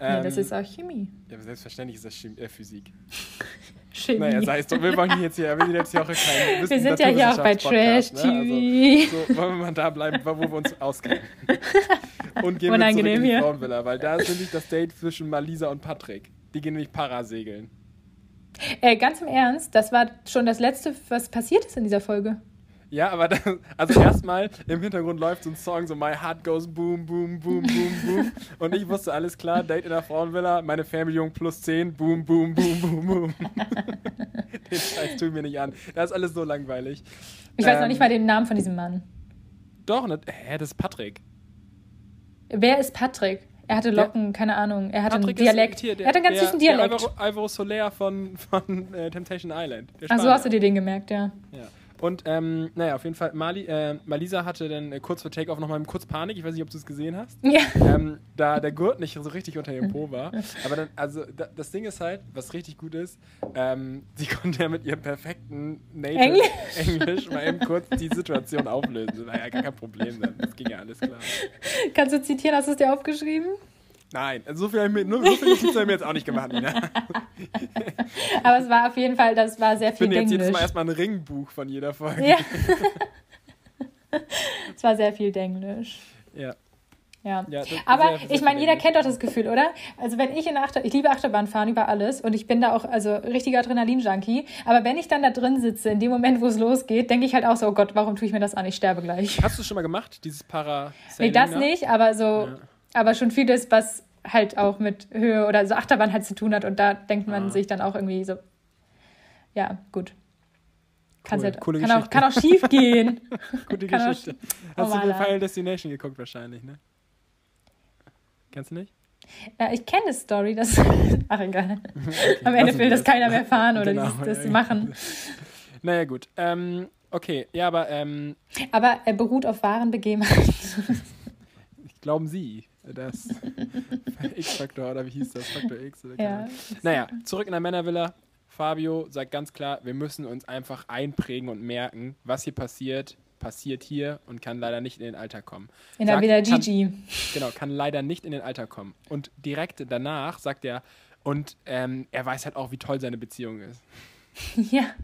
Ähm, nee, das ist auch Chemie. Ja, selbstverständlich ist das Chemie, äh, Physik. Chemie. Naja, sei es doch, wir machen jetzt hier, wir sind jetzt hier auch kein Wir sind ja hier auch bei Trash TV. Ne? Also, so, wollen wir mal da bleiben, wo wir uns auskennen. Und gehen wir zurück in die Frauenvilla, weil da ist nämlich das Date zwischen Malisa und Patrick. Die gehen nämlich Parasegeln. Äh, ganz im Ernst, das war schon das Letzte, was passiert ist in dieser Folge. Ja, aber das, also erstmal im Hintergrund läuft so ein Song, so My Heart Goes Boom, Boom, Boom, Boom, Boom. Und ich wusste alles klar, Date in der Frauenvilla, meine Fernbedienung plus 10, Boom, Boom, Boom, Boom, Boom. den Scheiß ich mir nicht an. Das ist alles so langweilig. Ich weiß ähm, noch nicht mal den Namen von diesem Mann. Doch, ne, hä, das ist Patrick. Wer ist Patrick? Er hatte Locken, der, keine Ahnung. Er hatte einen Dialekt. Hier, der, er hatte einen ganz süßen Dialekt. Der Alvaro, Alvaro Soler von, von äh, Temptation Island. Ach so hast du dir den gemerkt, ja. Ja. Und ähm, naja, auf jeden Fall, Mali, äh, Malisa hatte dann äh, kurz vor Takeoff nochmal kurz Panik. Ich weiß nicht, ob du es gesehen hast. Ja. Ähm, da der Gurt nicht so richtig unter ihrem Po war. Aber dann, also da, das Ding ist halt, was richtig gut ist, ähm, sie konnte ja mit ihrem perfekten Native Englisch, Englisch mal eben kurz die Situation auflösen. Das war ja gar kein Problem dann. Das ging ja alles klar. Kannst du zitieren? Hast du es dir aufgeschrieben? Nein, also so viel, habe ich mir, so viel Notizen habe ich mir jetzt auch nicht gemacht, Nina. Aber es war auf jeden Fall, das war sehr viel Ich finde jetzt jedes Mal erstmal ein Ringbuch von jeder Folge. Ja. es war sehr viel Denglisch. Ja. Ja. ja aber ich meine, jeder kennt doch das Gefühl, oder? Also wenn ich in Achter, ich liebe Achterbahnfahren über alles und ich bin da auch also richtiger Adrenalin-Junkie. Aber wenn ich dann da drin sitze, in dem Moment, wo es losgeht, denke ich halt auch so, oh Gott, warum tue ich mir das an? Ich sterbe gleich. Hast du es schon mal gemacht, dieses Para? Nee, das nicht, aber so. Ja aber schon vieles, was halt auch mit Höhe oder so Achterbahn halt zu tun hat. Und da denkt man ah. sich dann auch irgendwie so, ja, gut. Cool. Halt, kann, auch, kann auch schief gehen. Gute kann Geschichte. Auch, Hast oh, du Final Destination geguckt wahrscheinlich, ne? Kennst du nicht? Ja, ich kenne die Story, dass. Ach, egal. Okay, Am Ende will das keiner mehr fahren oder genau, das ja, machen. Naja, gut. Ähm, okay, ja, aber. Ähm, aber er beruht auf wahren Begebenheiten. Glauben Sie, das X-Faktor oder wie hieß das? Faktor X oder ja. Naja, zurück in der Männervilla. Fabio sagt ganz klar, wir müssen uns einfach einprägen und merken, was hier passiert, passiert hier und kann leider nicht in den Alltag kommen. In der Villa Gigi. genau, kann leider nicht in den Alltag kommen. Und direkt danach sagt er, und ähm, er weiß halt auch, wie toll seine Beziehung ist. Ja.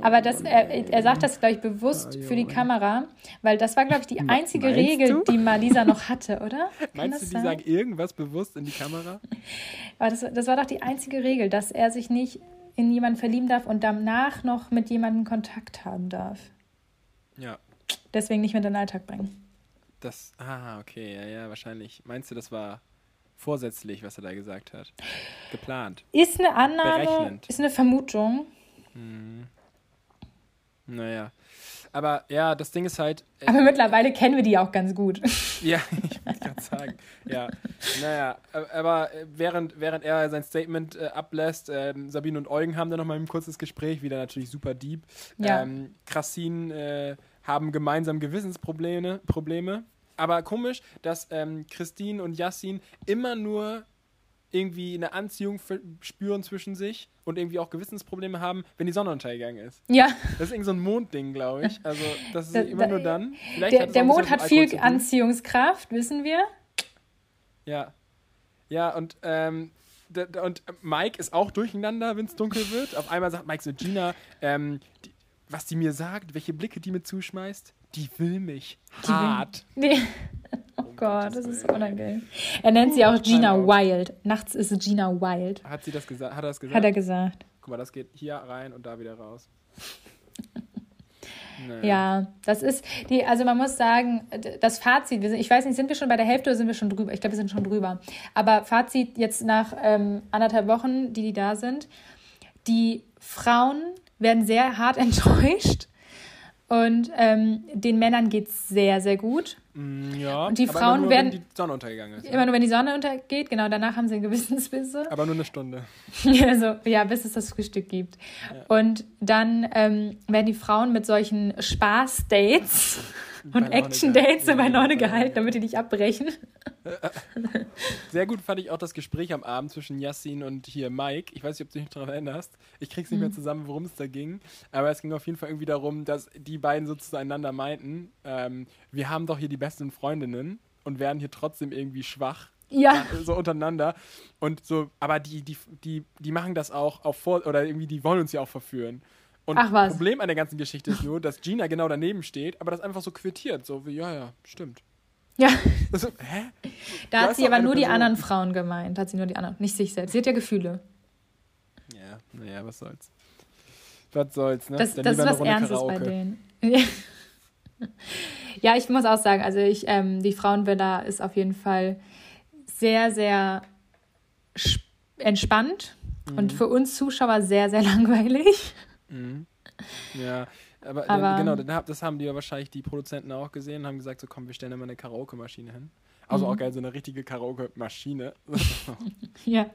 Aber das, er, er sagt das, glaube ich, bewusst für die Kamera, weil das war, glaube ich, die einzige Meinst Regel, du? die Malisa noch hatte, oder? Kann Meinst du, die sein? sagen irgendwas bewusst in die Kamera? Aber das, das war doch die einzige Regel, dass er sich nicht in jemanden verlieben darf und danach noch mit jemandem Kontakt haben darf. Ja. Deswegen nicht mit in den Alltag bringen. Das, ah, okay, ja, ja, wahrscheinlich. Meinst du, das war vorsätzlich, was er da gesagt hat? Geplant? Ist eine Annahme, Berechnend. ist eine Vermutung. Hm. Naja. Aber ja, das Ding ist halt. Äh, aber mittlerweile kennen wir die auch ganz gut. ja, ich wollte gerade sagen. Ja. Naja, aber äh, während, während er sein Statement äh, ablässt, äh, Sabine und Eugen haben dann nochmal ein kurzes Gespräch, wieder natürlich super deep. Ja. Ähm, Krassin äh, haben gemeinsam Gewissensprobleme. Probleme. Aber komisch, dass ähm, Christine und Yassin immer nur irgendwie eine Anziehung spüren zwischen sich und irgendwie auch Gewissensprobleme haben, wenn die Sonne untergegangen ist. Ja. Das ist irgendwie so ein Mondding, glaube ich. Also, das ist da, immer nur dann. Vielleicht der, der Mond hat viel Anziehungskraft, wissen wir. Ja. Ja, und, ähm, und Mike ist auch durcheinander, wenn es dunkel wird. Auf einmal sagt Mike so, Gina, ähm, die, was die mir sagt, welche Blicke die mir zuschmeißt, die will mich die hart. Will, nee. Oh Gott, das ist unangenehm. Er nennt sie auch Gina Wild. Nachts ist Gina Wild. Hat sie das gesagt? Hat er das gesagt? Hat er gesagt. Guck mal, das geht hier rein und da wieder raus. Naja. Ja, das ist die, also man muss sagen, das Fazit, sind, ich weiß nicht, sind wir schon bei der Hälfte oder sind wir schon drüber? Ich glaube, wir sind schon drüber. Aber Fazit jetzt nach ähm, anderthalb Wochen, die die da sind, die Frauen werden sehr hart enttäuscht und ähm, den Männern geht es sehr, sehr gut. Mm, ja, und die Frauen nur, werden. Wenn die Sonne untergegangen ist. Immer nur, wenn die Sonne untergeht, genau, danach haben sie einen Gewissensbisse. Aber nur eine Stunde. also, ja, bis es das Frühstück gibt. Ja. Und dann ähm, werden die Frauen mit solchen Spaß-Dates und Action-Dates bei Neune gehalten, damit die nicht abbrechen. Sehr gut fand ich auch das Gespräch am Abend zwischen Yassin und hier Mike. Ich weiß nicht, ob du dich daran erinnerst. Ich krieg's nicht mhm. mehr zusammen, worum es da ging. Aber es ging auf jeden Fall irgendwie darum, dass die beiden so zueinander meinten, ähm, wir haben doch hier die besten Freundinnen und werden hier trotzdem irgendwie schwach. Ja. So untereinander. Und so, aber die, die, die, die machen das auch auf vor, oder irgendwie, die wollen uns ja auch verführen. Und Ach, das Problem an der ganzen Geschichte ist nur, dass Gina genau daneben steht, aber das einfach so quittiert. So wie, ja, ja, stimmt. Ja. Also, hä? Da du hat sie aber nur Person. die anderen Frauen gemeint. Hat sie nur die anderen, nicht sich selbst. Sie hat ja Gefühle. Ja, naja, was soll's. Was soll's, ne? Das, das ist was Ernstes Karaoke. bei denen. ja, ich muss auch sagen, also ich, ähm, die Frauenvilla ist auf jeden Fall sehr, sehr entspannt mhm. und für uns Zuschauer sehr, sehr langweilig. Mhm. Ja, aber, aber genau, das haben die ja wahrscheinlich die Produzenten auch gesehen und haben gesagt, so komm, wir stellen mal eine Karaoke-Maschine hin. Also mhm. auch geil, so eine richtige Karaoke-Maschine. ja.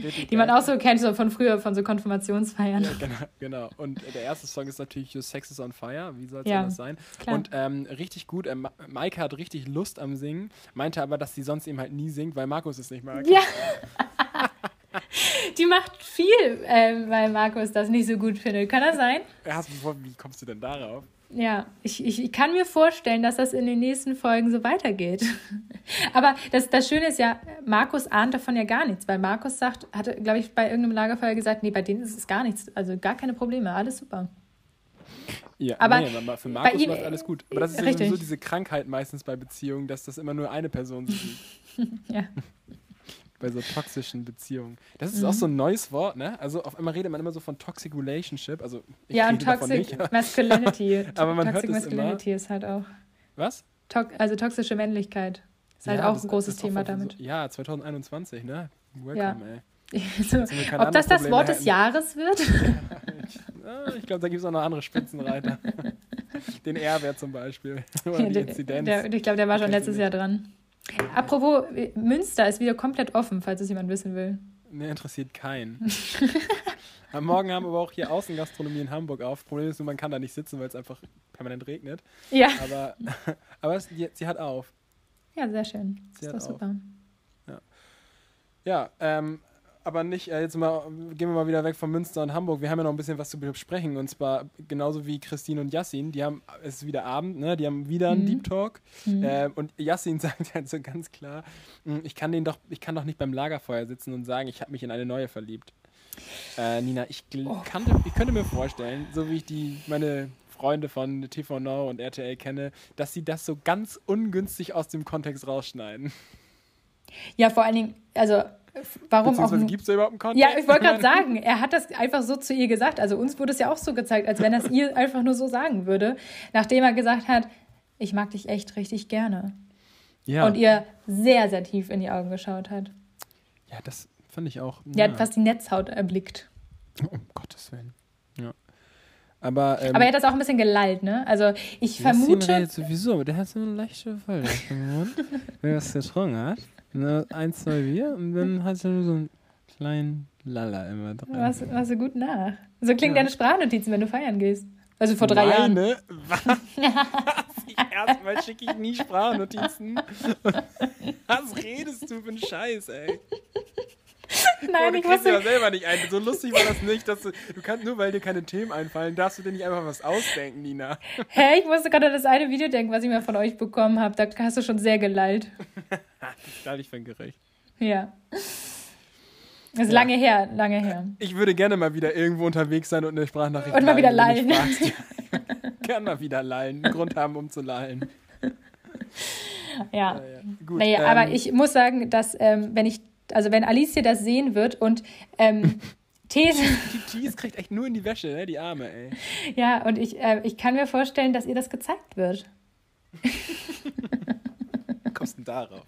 Richtig die man auch so kennt, so von früher, von so Konfirmationsfeiern. Ja, genau, genau. Und der erste Song ist natürlich Your Sex is on Fire. Wie soll es ja, anders sein? Klar. Und ähm, richtig gut, ähm, Maike hat richtig Lust am Singen, meinte aber, dass sie sonst eben halt nie singt, weil Markus es nicht mag. Ja. Die macht viel, äh, weil Markus das nicht so gut findet. Kann das sein? wie kommst du denn darauf? Ja, ich, ich, ich kann mir vorstellen, dass das in den nächsten Folgen so weitergeht. Aber das, das Schöne ist ja, Markus ahnt davon ja gar nichts, weil Markus sagt, hatte, glaube ich, bei irgendeinem Lagerfeuer gesagt, nee, bei denen ist es gar nichts, also gar keine Probleme, alles super. Ja, aber nee, für Markus ihm, läuft alles gut. Aber das ist ja sowieso diese Krankheit meistens bei Beziehungen, dass das immer nur eine Person sieht. ja bei so toxischen Beziehungen. Das ist mhm. auch so ein neues Wort, ne? Also auf einmal redet man immer so von Toxic Relationship. Also ja, und Toxic Masculinity. aber man Toxic hört Masculinity immer. ist halt auch. Was? To also toxische Männlichkeit. Ist halt ja, auch ein großes Thema damit. So, ja, 2021, ne? Welcome, ja. ey. so, ob das das Wort des Jahres wird? ich glaube, da gibt es auch noch andere Spitzenreiter. Den R-Wert zum Beispiel. Oder ja, die Inzidenz. Der, ich glaube, der war schon letztes Jahr dran. Apropos, Münster ist wieder komplett offen, falls es jemand wissen will. Ne, interessiert keinen. Am Morgen haben wir aber auch hier Außengastronomie in Hamburg auf. Problem ist nur, man kann da nicht sitzen, weil es einfach permanent regnet. Ja. Aber, aber es, die, sie hat auf. Ja, sehr schön. Sie ist doch super. Ja, ja ähm, aber nicht, äh, jetzt mal, gehen wir mal wieder weg von Münster und Hamburg. Wir haben ja noch ein bisschen was zu besprechen. Und zwar genauso wie Christine und Yassin. Die haben, es ist wieder Abend, ne? Die haben wieder einen mhm. Deep Talk. Mhm. Äh, und Yassin sagt halt so ganz klar, hm, ich kann den doch, ich kann doch nicht beim Lagerfeuer sitzen und sagen, ich habe mich in eine neue verliebt. Äh, Nina, ich, oh. kann, ich könnte mir vorstellen, so wie ich die, meine Freunde von TV Now und RTL kenne, dass sie das so ganz ungünstig aus dem Kontext rausschneiden. Ja, vor allen Dingen, also warum auch. Gibt es überhaupt einen Kontext? Ja, ich wollte gerade sagen, er hat das einfach so zu ihr gesagt. Also uns wurde es ja auch so gezeigt, als wenn er es ihr einfach nur so sagen würde, nachdem er gesagt hat, ich mag dich echt richtig gerne. Ja. Und ihr sehr, sehr tief in die Augen geschaut hat. Ja, das fand ich auch. Ja. Er hat fast die Netzhaut erblickt. Um Gottes Willen. Ja. Aber, ähm, aber er hat das auch ein bisschen gelallt, ne? Also ich vermute. Jetzt sowieso, aber der hat so eine leichte Fall. Wenn er was getrunken hat. Ne, ein, zwei Bier und dann hat er nur so einen kleinen Lala immer drin. Was, was so gut nach. So klingt ja. deine Sprachnotizen, wenn du feiern gehst. Also vor drei Meine? Jahren. Was? Erstmal schicke ich nie Sprachnotizen. Was redest du für einen Scheiß, ey? Nein, ich wusste ja selber nicht ein. So lustig war das nicht, dass du, du kannst nur, weil dir keine Themen einfallen, darfst du dir nicht einfach was ausdenken, Nina. Hä, ich musste gerade an das eine Video denken, was ich mir von euch bekommen habe. Da hast du schon sehr gelallt. das ist ich fand gerecht. Ja. Das ist ja. lange her, lange her. Ich würde gerne mal wieder irgendwo unterwegs sein und eine Sprachnachricht Und mal wieder lallen. gerne mal wieder lallen. Einen Grund haben, um zu lallen. Ja. ja, ja. Gut, naja, ähm, aber ich muss sagen, dass ähm, wenn ich also wenn Alicia das sehen wird und ähm, These. Die Cheese kriegt echt nur in die Wäsche, ne? die Arme, ey. Ja, und ich, äh, ich kann mir vorstellen, dass ihr das gezeigt wird. Kommst du denn darauf?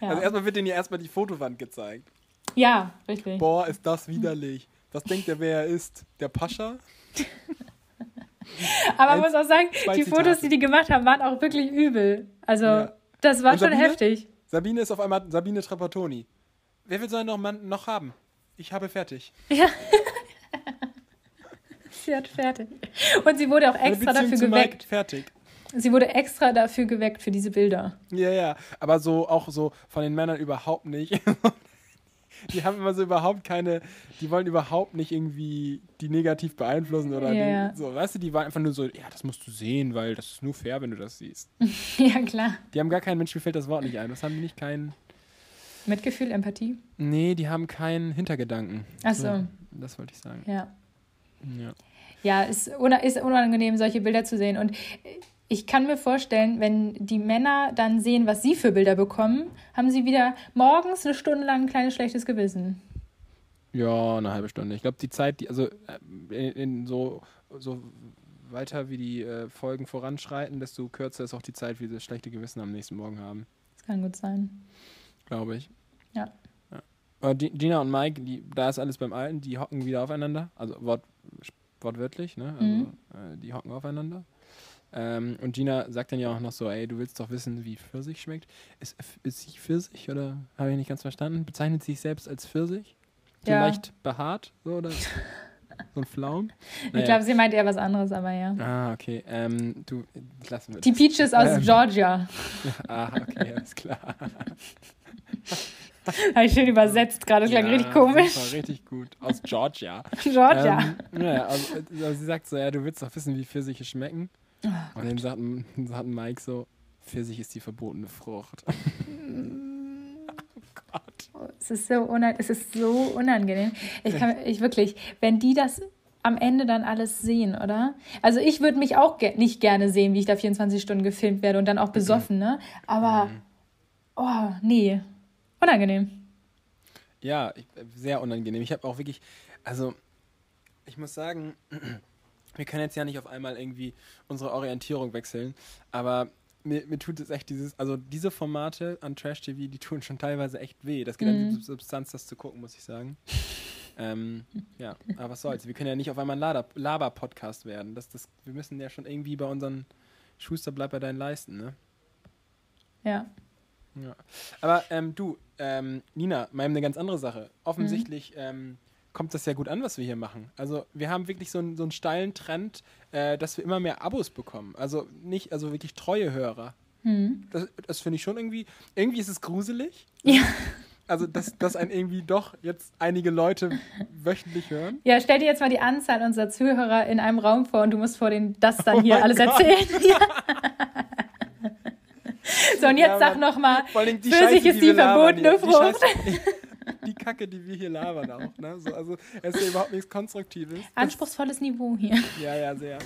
Ja. Also erstmal wird denen ja erstmal die Fotowand gezeigt. Ja, richtig. Boah, ist das widerlich. Was denkt der, wer er ist? Der Pascha? Aber man muss auch sagen, die Zitate. Fotos, die die gemacht haben, waren auch wirklich übel. Also, ja. das war schon heftig. Sabine ist auf einmal Sabine Trapattoni. Wer will so noch, noch haben? Ich habe fertig. Ja. sie hat fertig. Und sie wurde auch extra dafür geweckt. Fertig. Sie wurde extra dafür geweckt, für diese Bilder. Ja, ja. Aber so auch so von den Männern überhaupt nicht. die haben immer so überhaupt keine, die wollen überhaupt nicht irgendwie die negativ beeinflussen oder yeah. die, so, weißt du, die waren einfach nur so, ja, das musst du sehen, weil das ist nur fair, wenn du das siehst. ja, klar. Die haben gar keinen Mensch, mir fällt das Wort nicht ein. Was haben die nicht keinen. Mitgefühl, Empathie? Nee, die haben keinen Hintergedanken. Ach so. so. Das wollte ich sagen. Ja. Ja. Ja, ist, ist unangenehm, solche Bilder zu sehen. Und ich kann mir vorstellen, wenn die Männer dann sehen, was sie für Bilder bekommen, haben sie wieder morgens eine Stunde lang ein kleines schlechtes Gewissen. Ja, eine halbe Stunde. Ich glaube, die Zeit, die, also äh, in, in, so, so weiter wie die äh, Folgen voranschreiten, desto kürzer ist auch die Zeit, wie sie das schlechte Gewissen am nächsten Morgen haben. Das kann gut sein. Glaube ich. Ja. ja. Gina und Mike, die, da ist alles beim Alten, die hocken wieder aufeinander. Also wort, wortwörtlich, ne? Also, mhm. äh, die hocken aufeinander. Ähm, und Gina sagt dann ja auch noch so, ey, du willst doch wissen, wie Pfirsich schmeckt. Ist, ist sie Pfirsich oder habe ich nicht ganz verstanden? Bezeichnet sie sich selbst als Pfirsich? Ja. leicht behaart? So, oder so ein Flaum? Naja. Ich glaube, sie meint eher was anderes, aber ja. Ah, okay. Ähm, du, lassen wir Die Peaches aus ähm, Georgia. ah, okay, alles klar. Habe ich schön übersetzt gerade, das klang ja, richtig komisch. Das war richtig gut. Aus Georgia. Georgia. Ähm, ja, also, also, sie sagt so, ja, du willst doch wissen, wie Pfirsiche schmecken. Oh, und dann sagt, sagt Mike so, Pfirsich ist die verbotene Frucht. oh Gott. Es ist so, es ist so unangenehm. Ich kann, ich wirklich, wenn die das am Ende dann alles sehen, oder? Also ich würde mich auch ge nicht gerne sehen, wie ich da 24 Stunden gefilmt werde und dann auch besoffen, ne? Aber, mhm. oh, nee, unangenehm. Ja, sehr unangenehm. Ich habe auch wirklich, also ich muss sagen, wir können jetzt ja nicht auf einmal irgendwie unsere Orientierung wechseln, aber mir, mir tut es echt dieses, also diese Formate an Trash TV, die tun schon teilweise echt weh. Das geht mhm. an die Substanz, das zu gucken, muss ich sagen. ähm, ja, aber was soll's. Wir können ja nicht auf einmal ein Laber-Podcast werden. Das, das, wir müssen ja schon irgendwie bei unseren Schuster bleib bei deinen Leisten, ne? Ja. ja. Aber ähm, du, ähm, Nina, mal eine ganz andere Sache. Offensichtlich mhm. ähm, kommt das ja gut an, was wir hier machen. Also wir haben wirklich so einen, so einen steilen Trend, äh, dass wir immer mehr Abos bekommen. Also nicht, also wirklich treue Hörer. Hm. Das, das finde ich schon irgendwie, irgendwie ist es gruselig. Ja. Also, dass, dass ein irgendwie doch jetzt einige Leute wöchentlich hören. Ja, stell dir jetzt mal die Anzahl unserer Zuhörer in einem Raum vor und du musst vor denen das dann oh hier alles Gott. erzählen. Ja. so, und jetzt ja, sag nochmal, Pfirsich ist die, die verbotene Frucht. Die Kacke, die wir hier labern auch. Ne? So, also es ist ja überhaupt nichts Konstruktives. Anspruchsvolles Niveau hier. Ja, ja, sehr.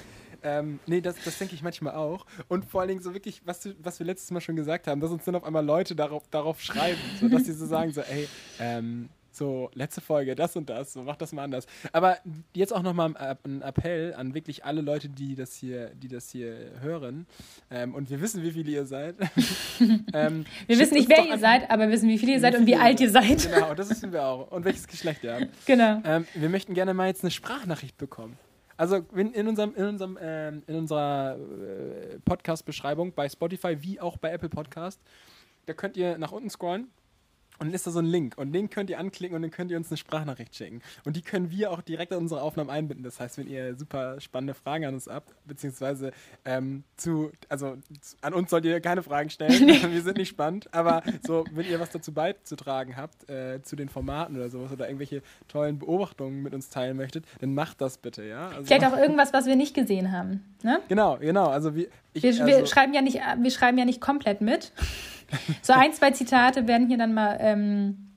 Ähm, nee, das, das denke ich manchmal auch. Und vor allen Dingen so wirklich, was, was wir letztes Mal schon gesagt haben, dass uns dann auf einmal Leute darauf, darauf schreiben, so, dass sie so sagen, so, ey, ähm, so, letzte Folge, das und das, so, mach das mal anders. Aber jetzt auch nochmal ein Appell an wirklich alle Leute, die das hier, die das hier hören. Ähm, und wir wissen, wie viele ihr seid. ähm, wir wissen nicht, wer ihr seid, aber wir wissen, wie viele ihr seid und wie alt ihr seid. Genau, das wissen wir auch. Und welches Geschlecht ihr habt. Genau. Ähm, wir möchten gerne mal jetzt eine Sprachnachricht bekommen. Also in, unserem, in, unserem, ähm, in unserer äh, Podcast-Beschreibung bei Spotify wie auch bei Apple Podcast, da könnt ihr nach unten scrollen und dann ist da so ein Link und den könnt ihr anklicken und dann könnt ihr uns eine Sprachnachricht schicken. Und die können wir auch direkt in unsere Aufnahmen einbinden. Das heißt, wenn ihr super spannende Fragen an uns habt, beziehungsweise ähm, zu, also an uns sollt ihr keine Fragen stellen, wir sind nicht spannend, aber so, wenn ihr was dazu beizutragen habt, äh, zu den Formaten oder sowas oder irgendwelche tollen Beobachtungen mit uns teilen möchtet, dann macht das bitte, ja. Also, Vielleicht auch irgendwas, was wir nicht gesehen haben. Ne? Genau, genau. Also wir, ich, wir, also, wir, schreiben ja nicht, wir schreiben ja nicht komplett mit. So ein, zwei Zitate werden hier dann mal, ähm,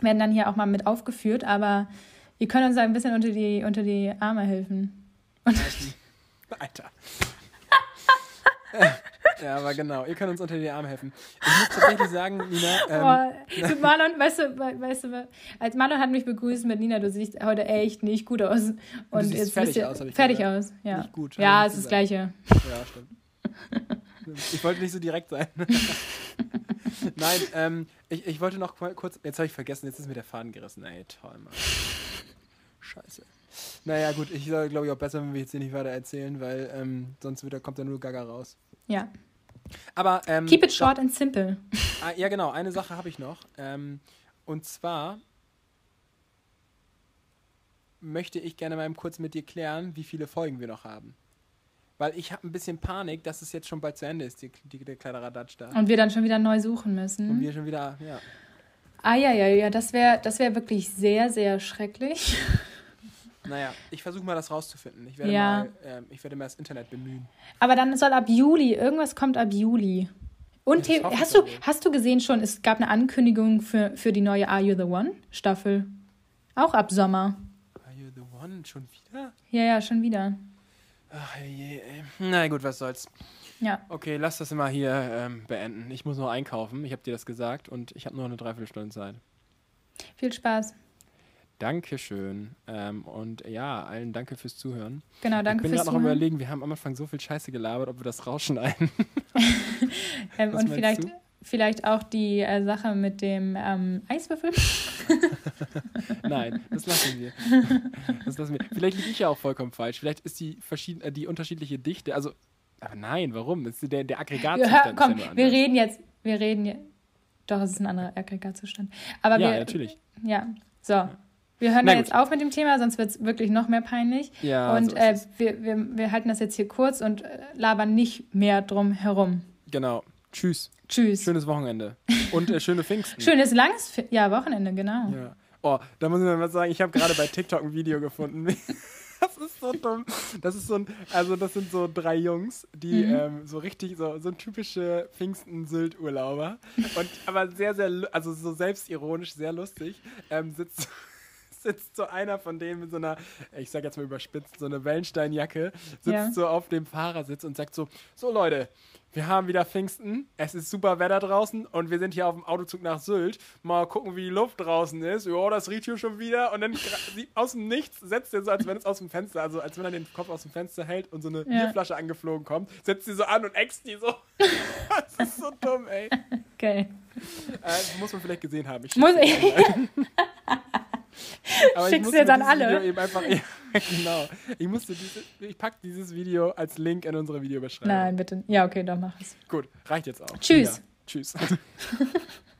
werden dann hier auch mal mit aufgeführt, aber ihr könnt uns ein bisschen unter die, unter die Arme helfen. Alter. Ja, aber genau. Ihr könnt uns unter die Arme helfen. Ich muss tatsächlich sagen, Nina. Ähm, oh, Marlon, weißt du, weißt du, als Marlon hat mich begrüßt mit Nina, du siehst heute echt nicht gut aus. Und du jetzt fertig ihr, aus, ich Fertig gehört. aus, ja. Nicht gut. Ja, es ist das Gleiche. Ja, stimmt. Ich wollte nicht so direkt sein. Nein, ähm, ich, ich wollte noch kurz. Jetzt habe ich vergessen, jetzt ist mir der Faden gerissen. Ey, toll, Mann. Scheiße. Naja, gut, ich glaube ich auch besser, wenn wir jetzt hier nicht weiter erzählen, weil ähm, sonst wieder, kommt da nur Gaga raus. Ja. Aber. Ähm, Keep it short and simple. Ah, ja, genau, eine Sache habe ich noch. Ähm, und zwar möchte ich gerne mal kurz mit dir klären, wie viele Folgen wir noch haben. Weil ich habe ein bisschen Panik, dass es jetzt schon bald zu Ende ist, die, die, der kleine Radatsch da. Und wir dann schon wieder neu suchen müssen. Und wir schon wieder, ja. Ah ja, ja, ja, das wäre das wär wirklich sehr, sehr schrecklich. Naja, ich versuche mal das rauszufinden. Ich werde, ja. mal, äh, ich werde mal das Internet bemühen. Aber dann soll ab Juli, irgendwas kommt ab Juli. Und ja, hast, du, hast du gesehen schon, es gab eine Ankündigung für, für die neue Are You the One Staffel? Auch ab Sommer. Are You the One? Schon wieder? Ja, ja, schon wieder. Ach je, ey. Na gut, was soll's. Ja. Okay, lass das immer hier ähm, beenden. Ich muss noch einkaufen. Ich habe dir das gesagt und ich habe nur eine Dreiviertelstunde Zeit. Viel Spaß. Dankeschön. Ähm, und ja, allen danke fürs Zuhören. Genau, danke fürs Zuhören. Ich bin gerade noch am überlegen, wir haben am Anfang so viel Scheiße gelabert, ob wir das rausschneiden. ähm, und vielleicht, vielleicht auch die äh, Sache mit dem ähm, Eiswürfel. Nein, das lassen wir. Das lassen wir. Vielleicht liege ich ja auch vollkommen falsch. Vielleicht ist die, verschieden, äh, die unterschiedliche Dichte, also, aber nein, warum? ist der, der Aggregatzustand. Ja, komm, ja wir reden jetzt, wir reden jetzt. Doch, es ist ein anderer Aggregatzustand. Aber ja, wir, natürlich. Ja, so. Wir hören da jetzt auf mit dem Thema, sonst wird es wirklich noch mehr peinlich. Ja, und so äh, wir, wir, wir halten das jetzt hier kurz und äh, labern nicht mehr drum herum. Genau. Tschüss. Tschüss. Schönes Wochenende. Und äh, schöne Pfingsten. Schönes langes ja, Wochenende, genau. Ja. Oh, da muss ich mal sagen, ich habe gerade bei TikTok ein Video gefunden. das ist so dumm. Das ist so ein, also das sind so drei Jungs, die mhm. ähm, so richtig, so, so typische Pfingsten-Sylt-Urlauber. Und aber sehr, sehr, also so selbstironisch, sehr lustig, ähm, sitzt sitzt so einer von denen mit so einer, ich sag jetzt mal überspitzt, so eine Wellensteinjacke, sitzt ja. so auf dem Fahrersitz und sagt so, so Leute, wir haben wieder Pfingsten, es ist super Wetter draußen und wir sind hier auf dem Autozug nach Sylt. Mal gucken, wie die Luft draußen ist. Ja, das riecht hier schon wieder. Und dann aus dem Nichts setzt er so, als wenn es aus dem Fenster, also als wenn er den Kopf aus dem Fenster hält und so eine ja. Bierflasche angeflogen kommt, setzt sie so an und äxt die so. das ist so dumm, ey. Okay. Äh, muss man vielleicht gesehen haben. Ich muss ich. Aber Schickst du jetzt an alle? Video eben einfach, ja, genau. Ich musste diese, ich packe dieses Video als Link in unsere Videobeschreibung. Nein, bitte. Ja, okay, dann mach es. Gut, reicht jetzt auch. Tschüss. Ja, tschüss.